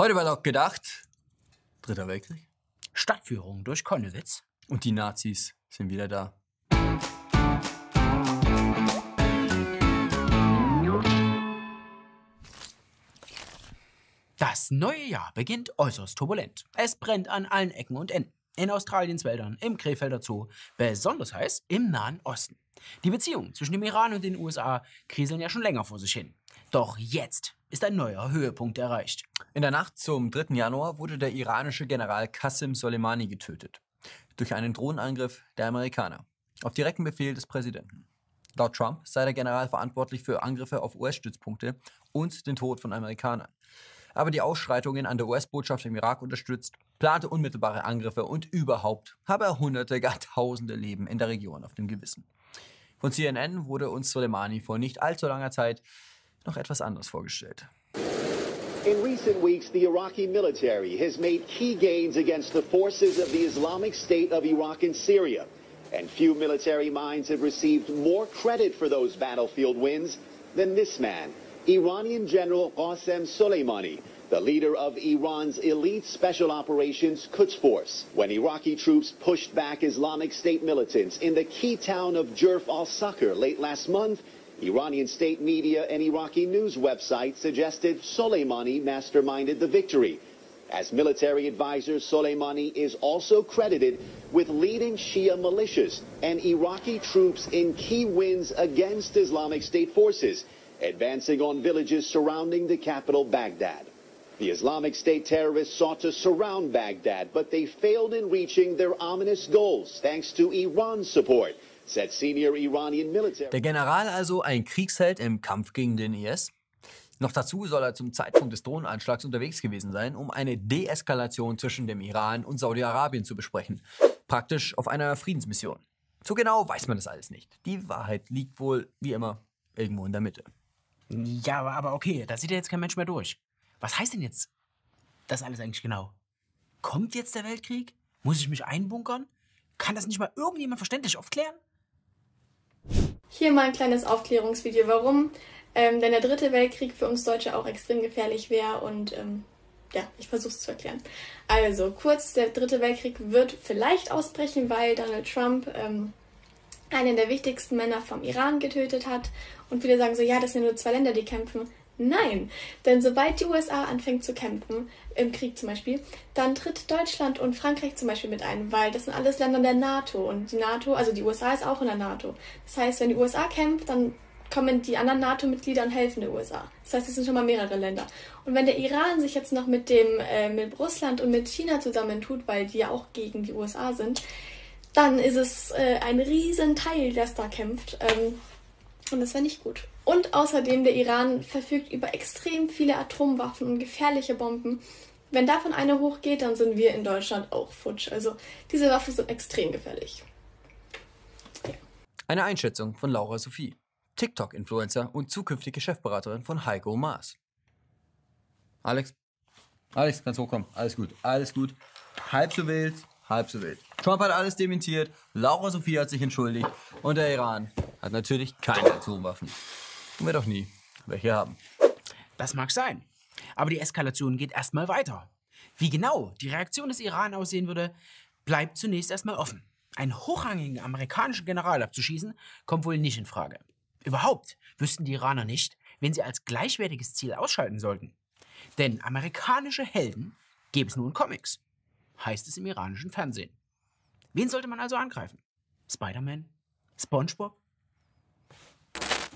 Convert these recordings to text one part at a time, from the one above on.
Heute war doch gedacht, Dritter Weltkrieg. Stadtführung durch Konnewitz. Und die Nazis sind wieder da. Das neue Jahr beginnt äußerst turbulent. Es brennt an allen Ecken und Enden. In Australiens Wäldern, im Krefelder Zoo, besonders heiß im Nahen Osten. Die Beziehungen zwischen dem Iran und den USA kriseln ja schon länger vor sich hin. Doch jetzt ist ein neuer Höhepunkt erreicht. In der Nacht zum 3. Januar wurde der iranische General Qasem Soleimani getötet. Durch einen Drohnenangriff der Amerikaner. Auf direkten Befehl des Präsidenten. Laut Trump sei der General verantwortlich für Angriffe auf US-Stützpunkte und den Tod von Amerikanern. Aber die Ausschreitungen an der US-Botschaft im Irak unterstützt, plante unmittelbare Angriffe und überhaupt habe er hunderte, gar tausende Leben in der Region auf dem Gewissen. Von CNN wurde uns Soleimani vor nicht allzu langer Zeit noch etwas vorgestellt. In recent weeks, the Iraqi military has made key gains against the forces of the Islamic State of Iraq and Syria. And few military minds have received more credit for those battlefield wins than this man, Iranian General Qasem Soleimani, the leader of Iran's elite special operations Quds Force. When Iraqi troops pushed back Islamic State militants in the key town of Jerf al-Sakr late last month, Iranian state media and Iraqi news websites suggested Soleimani masterminded the victory. As military advisor, Soleimani is also credited with leading Shia militias and Iraqi troops in key wins against Islamic State forces, advancing on villages surrounding the capital, Baghdad. The Islamic State terrorists sought to surround Baghdad, but they failed in reaching their ominous goals thanks to Iran's support. Der General also ein Kriegsheld im Kampf gegen den IS? Noch dazu soll er zum Zeitpunkt des Drohnenanschlags unterwegs gewesen sein, um eine Deeskalation zwischen dem Iran und Saudi-Arabien zu besprechen. Praktisch auf einer Friedensmission. So genau weiß man das alles nicht. Die Wahrheit liegt wohl, wie immer, irgendwo in der Mitte. Ja, aber okay, da sieht ja jetzt kein Mensch mehr durch. Was heißt denn jetzt das alles eigentlich genau? Kommt jetzt der Weltkrieg? Muss ich mich einbunkern? Kann das nicht mal irgendjemand verständlich aufklären? Hier mal ein kleines Aufklärungsvideo, warum ähm, denn der dritte Weltkrieg für uns Deutsche auch extrem gefährlich wäre und ähm, ja, ich versuche es zu erklären. Also kurz, der dritte Weltkrieg wird vielleicht ausbrechen, weil Donald Trump ähm, einen der wichtigsten Männer vom Iran getötet hat und viele sagen so, ja, das sind nur zwei Länder, die kämpfen. Nein, denn sobald die USA anfängt zu kämpfen, im Krieg zum Beispiel, dann tritt Deutschland und Frankreich zum Beispiel mit ein, weil das sind alles Länder der NATO und die NATO, also die USA ist auch in der NATO. Das heißt, wenn die USA kämpft, dann kommen die anderen NATO-Mitglieder und helfen der USA. Das heißt, es sind schon mal mehrere Länder. Und wenn der Iran sich jetzt noch mit dem äh, mit Russland und mit China zusammentut, weil die ja auch gegen die USA sind, dann ist es äh, ein riesen Teil, das da kämpft. Ähm, und das wäre nicht gut. Und außerdem, der Iran verfügt über extrem viele Atomwaffen und gefährliche Bomben. Wenn davon eine hochgeht, dann sind wir in Deutschland auch futsch. Also diese Waffen sind extrem gefährlich. Ja. Eine Einschätzung von Laura Sophie, TikTok-Influencer und zukünftige Chefberaterin von Heiko Maas. Alex? Alex, kannst hochkommen. Alles gut, alles gut. Halb so wild, halb so wild. Trump hat alles dementiert, Laura Sophie hat sich entschuldigt und der Iran hat natürlich keine Atomwaffen. Und wir doch nie welche haben. Das mag sein. Aber die Eskalation geht erstmal weiter. Wie genau die Reaktion des Iran aussehen würde, bleibt zunächst erstmal offen. Einen hochrangigen amerikanischen General abzuschießen, kommt wohl nicht in Frage. Überhaupt wüssten die Iraner nicht, wen sie als gleichwertiges Ziel ausschalten sollten. Denn amerikanische Helden gäbe es nur in Comics, heißt es im iranischen Fernsehen. Wen sollte man also angreifen? Spider-Man? SpongeBob?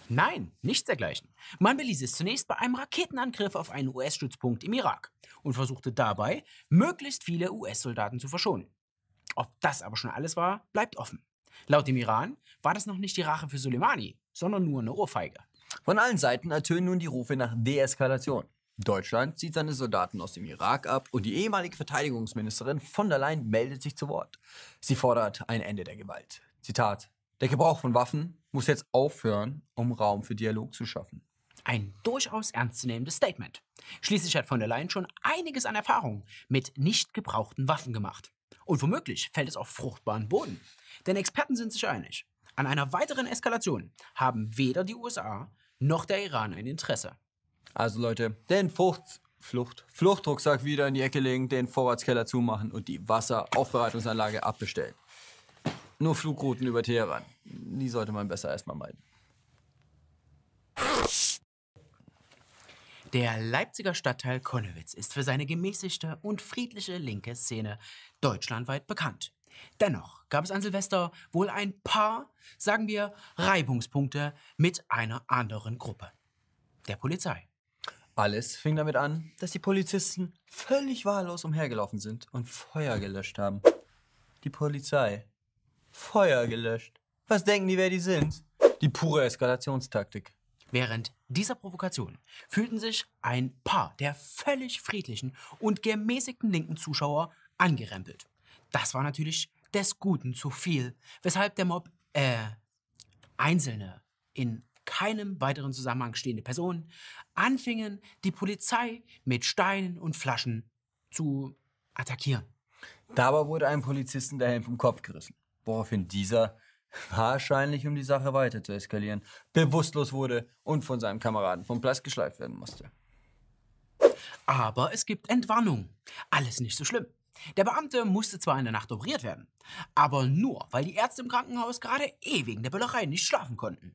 Nein, nichts dergleichen. Man beließ es zunächst bei einem Raketenangriff auf einen US-Stützpunkt im Irak und versuchte dabei, möglichst viele US-Soldaten zu verschonen. Ob das aber schon alles war, bleibt offen. Laut dem Iran war das noch nicht die Rache für Soleimani, sondern nur eine Ohrfeige. Von allen Seiten ertönen nun die Rufe nach Deeskalation. Deutschland zieht seine Soldaten aus dem Irak ab und die ehemalige Verteidigungsministerin von der Leyen meldet sich zu Wort. Sie fordert ein Ende der Gewalt. Zitat: Der Gebrauch von Waffen muss jetzt aufhören, um Raum für Dialog zu schaffen. Ein durchaus ernstzunehmendes Statement. Schließlich hat von der Leyen schon einiges an Erfahrung mit nicht gebrauchten Waffen gemacht. Und womöglich fällt es auf fruchtbaren Boden. Denn Experten sind sich einig. An einer weiteren Eskalation haben weder die USA noch der Iran ein Interesse. Also Leute, den Frucht, Flucht. Fluchtrucksack wieder in die Ecke legen, den Vorratskeller zumachen und die Wasseraufbereitungsanlage abbestellen. Nur Flugrouten über Teheran. Die sollte man besser erstmal meiden. Der Leipziger Stadtteil Konnewitz ist für seine gemäßigte und friedliche linke Szene deutschlandweit bekannt. Dennoch gab es an Silvester wohl ein paar, sagen wir, Reibungspunkte mit einer anderen Gruppe. Der Polizei. Alles fing damit an, dass die Polizisten völlig wahllos umhergelaufen sind und Feuer gelöscht haben. Die Polizei. Feuer gelöscht. Was denken die, wer die sind? Die pure Eskalationstaktik. Während dieser Provokation fühlten sich ein paar der völlig friedlichen und gemäßigten linken Zuschauer angerempelt. Das war natürlich des Guten zu viel, weshalb der Mob, äh, einzelne, in keinem weiteren Zusammenhang stehende Personen anfingen, die Polizei mit Steinen und Flaschen zu attackieren. Dabei wurde einem Polizisten der Helm vom Kopf gerissen, woraufhin dieser, wahrscheinlich um die Sache weiter zu eskalieren, bewusstlos wurde und von seinem Kameraden vom Platz geschleift werden musste. Aber es gibt Entwarnung. Alles nicht so schlimm. Der Beamte musste zwar in der Nacht operiert werden, aber nur, weil die Ärzte im Krankenhaus gerade eh wegen der Böllerei nicht schlafen konnten.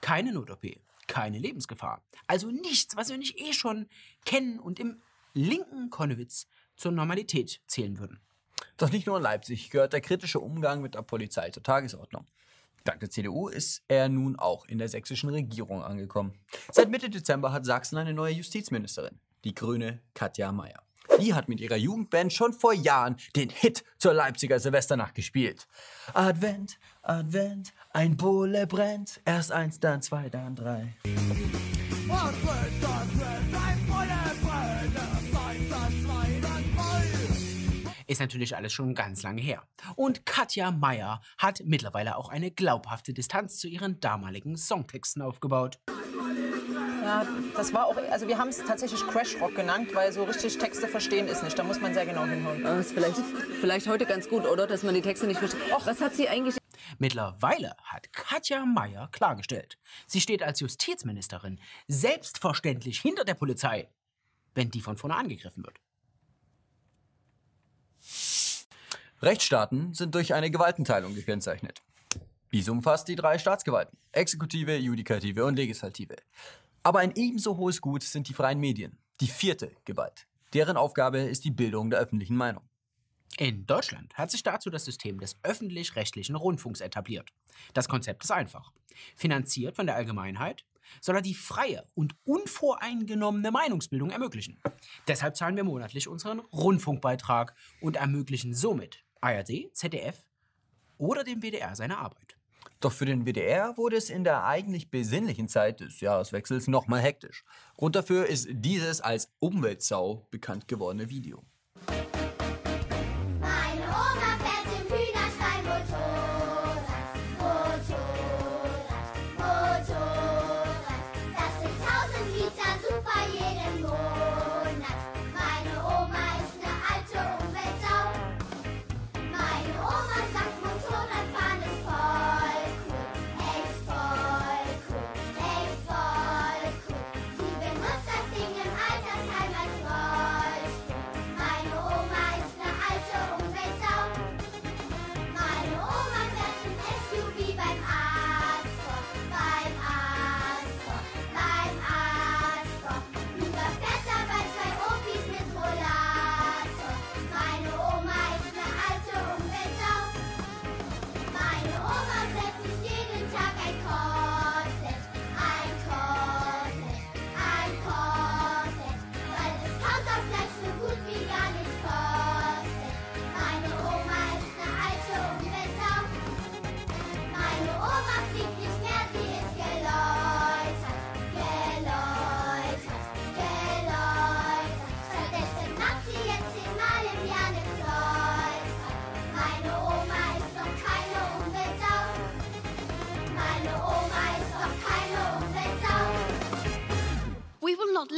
Keine Not-OP, keine Lebensgefahr. Also nichts, was wir nicht eh schon kennen und im linken Konnewitz zur Normalität zählen würden. Doch nicht nur in Leipzig gehört der kritische Umgang mit der Polizei zur Tagesordnung. Dank der CDU ist er nun auch in der sächsischen Regierung angekommen. Seit Mitte Dezember hat Sachsen eine neue Justizministerin, die grüne Katja Mayer. Die hat mit ihrer Jugendband schon vor Jahren den Hit zur Leipziger Silvesternacht gespielt. Advent, Advent, ein Bulle brennt. Erst eins, dann zwei, dann drei. Ist natürlich alles schon ganz lange her. Und Katja Mayer hat mittlerweile auch eine glaubhafte Distanz zu ihren damaligen Songtexten aufgebaut. Ja, das war auch, also wir haben es tatsächlich Crash Rock genannt, weil so richtig Texte verstehen ist nicht. Da muss man sehr genau hinhören. Das ist vielleicht, vielleicht heute ganz gut, oder? Dass man die Texte nicht versteht. Och, was hat sie eigentlich. Mittlerweile hat Katja Mayer klargestellt, sie steht als Justizministerin selbstverständlich hinter der Polizei, wenn die von vorne angegriffen wird. Rechtsstaaten sind durch eine Gewaltenteilung gekennzeichnet. Dies umfasst die drei Staatsgewalten: Exekutive, Judikative und Legislative. Aber ein ebenso hohes Gut sind die freien Medien, die vierte Gewalt. Deren Aufgabe ist die Bildung der öffentlichen Meinung. In Deutschland hat sich dazu das System des öffentlich-rechtlichen Rundfunks etabliert. Das Konzept ist einfach. Finanziert von der Allgemeinheit soll er die freie und unvoreingenommene Meinungsbildung ermöglichen. Deshalb zahlen wir monatlich unseren Rundfunkbeitrag und ermöglichen somit ARD, ZDF oder dem WDR seine Arbeit. Doch für den WDR wurde es in der eigentlich besinnlichen Zeit des Jahreswechsels nochmal hektisch. Grund dafür ist dieses als Umweltsau bekannt gewordene Video.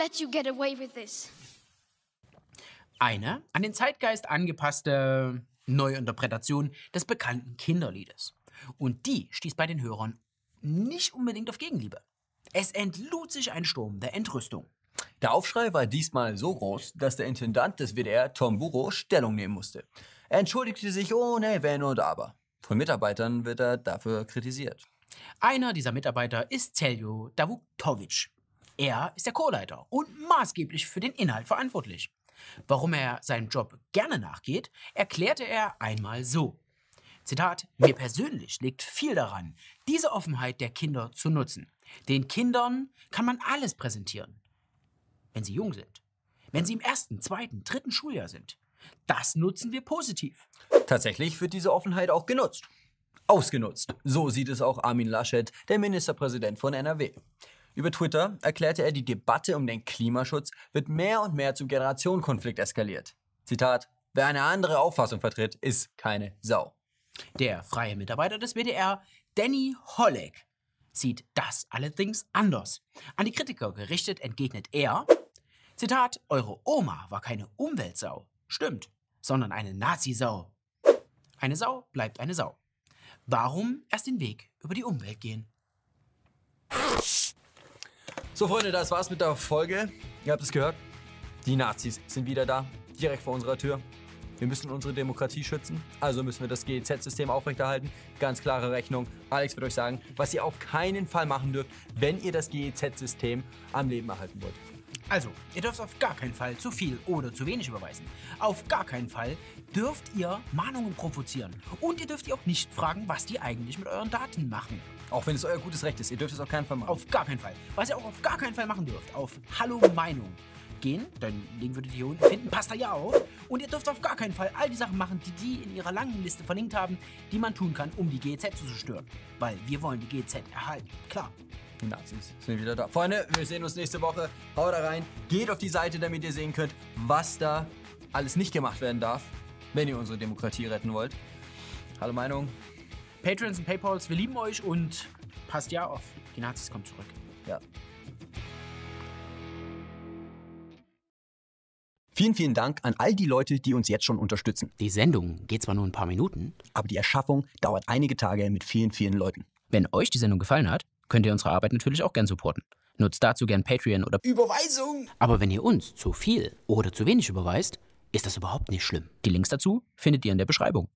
Let you get away with this. Eine an den Zeitgeist angepasste Neuinterpretation des bekannten Kinderliedes. Und die stieß bei den Hörern nicht unbedingt auf Gegenliebe. Es entlud sich ein Sturm der Entrüstung. Der Aufschrei war diesmal so groß, dass der Intendant des WDR, Tom Buro, Stellung nehmen musste. Er entschuldigte sich ohne Wenn und Aber. Von Mitarbeitern wird er dafür kritisiert. Einer dieser Mitarbeiter ist Celjo Davuktovic. Er ist der Chorleiter und maßgeblich für den Inhalt verantwortlich. Warum er seinem Job gerne nachgeht, erklärte er einmal so. Zitat, mir persönlich liegt viel daran, diese Offenheit der Kinder zu nutzen. Den Kindern kann man alles präsentieren, wenn sie jung sind, wenn sie im ersten, zweiten, dritten Schuljahr sind. Das nutzen wir positiv. Tatsächlich wird diese Offenheit auch genutzt. Ausgenutzt. So sieht es auch Armin Laschet, der Ministerpräsident von NRW. Über Twitter erklärte er, die Debatte um den Klimaschutz wird mehr und mehr zum Generationenkonflikt eskaliert. Zitat, wer eine andere Auffassung vertritt, ist keine Sau. Der freie Mitarbeiter des WDR, Danny Holleck, sieht das allerdings anders. An die Kritiker gerichtet entgegnet er, Zitat, eure Oma war keine Umweltsau, stimmt, sondern eine Nazi-Sau. Eine Sau bleibt eine Sau. Warum erst den Weg über die Umwelt gehen? So, Freunde, das war's mit der Folge. Ihr habt es gehört. Die Nazis sind wieder da, direkt vor unserer Tür. Wir müssen unsere Demokratie schützen, also müssen wir das GEZ-System aufrechterhalten. Ganz klare Rechnung. Alex wird euch sagen, was ihr auf keinen Fall machen dürft, wenn ihr das GEZ-System am Leben erhalten wollt. Also, ihr dürft auf gar keinen Fall zu viel oder zu wenig überweisen. Auf gar keinen Fall dürft ihr Mahnungen provozieren. Und ihr dürft ihr auch nicht fragen, was die eigentlich mit euren Daten machen. Auch wenn es euer gutes Recht ist, ihr dürft es auf keinen Fall machen. Auf gar keinen Fall. Was ihr auch auf gar keinen Fall machen dürft, auf Hallo Meinung gehen, den Link würdet ihr hier unten finden, passt da ja auf. Und ihr dürft auf gar keinen Fall all die Sachen machen, die die in ihrer langen Liste verlinkt haben, die man tun kann, um die GEZ zu zerstören. Weil wir wollen die GEZ erhalten. Klar. Die Nazis sind wieder da. Freunde, wir sehen uns nächste Woche. Haut da rein. Geht auf die Seite, damit ihr sehen könnt, was da alles nicht gemacht werden darf, wenn ihr unsere Demokratie retten wollt. Hallo Meinung. Patrons und Paypals, wir lieben euch und passt ja auf. Die Nazis kommen zurück. Ja. Vielen, vielen Dank an all die Leute, die uns jetzt schon unterstützen. Die Sendung geht zwar nur ein paar Minuten, Aber die Erschaffung dauert einige Tage mit vielen, vielen Leuten. wenn euch die Sendung gefallen hat, könnt ihr unsere Arbeit natürlich auch gern supporten. Nutzt dazu gern Patreon oder Überweisung! Aber wenn ihr uns zu viel oder zu wenig überweist, ist das überhaupt nicht schlimm. Die Links dazu findet ihr in der Beschreibung.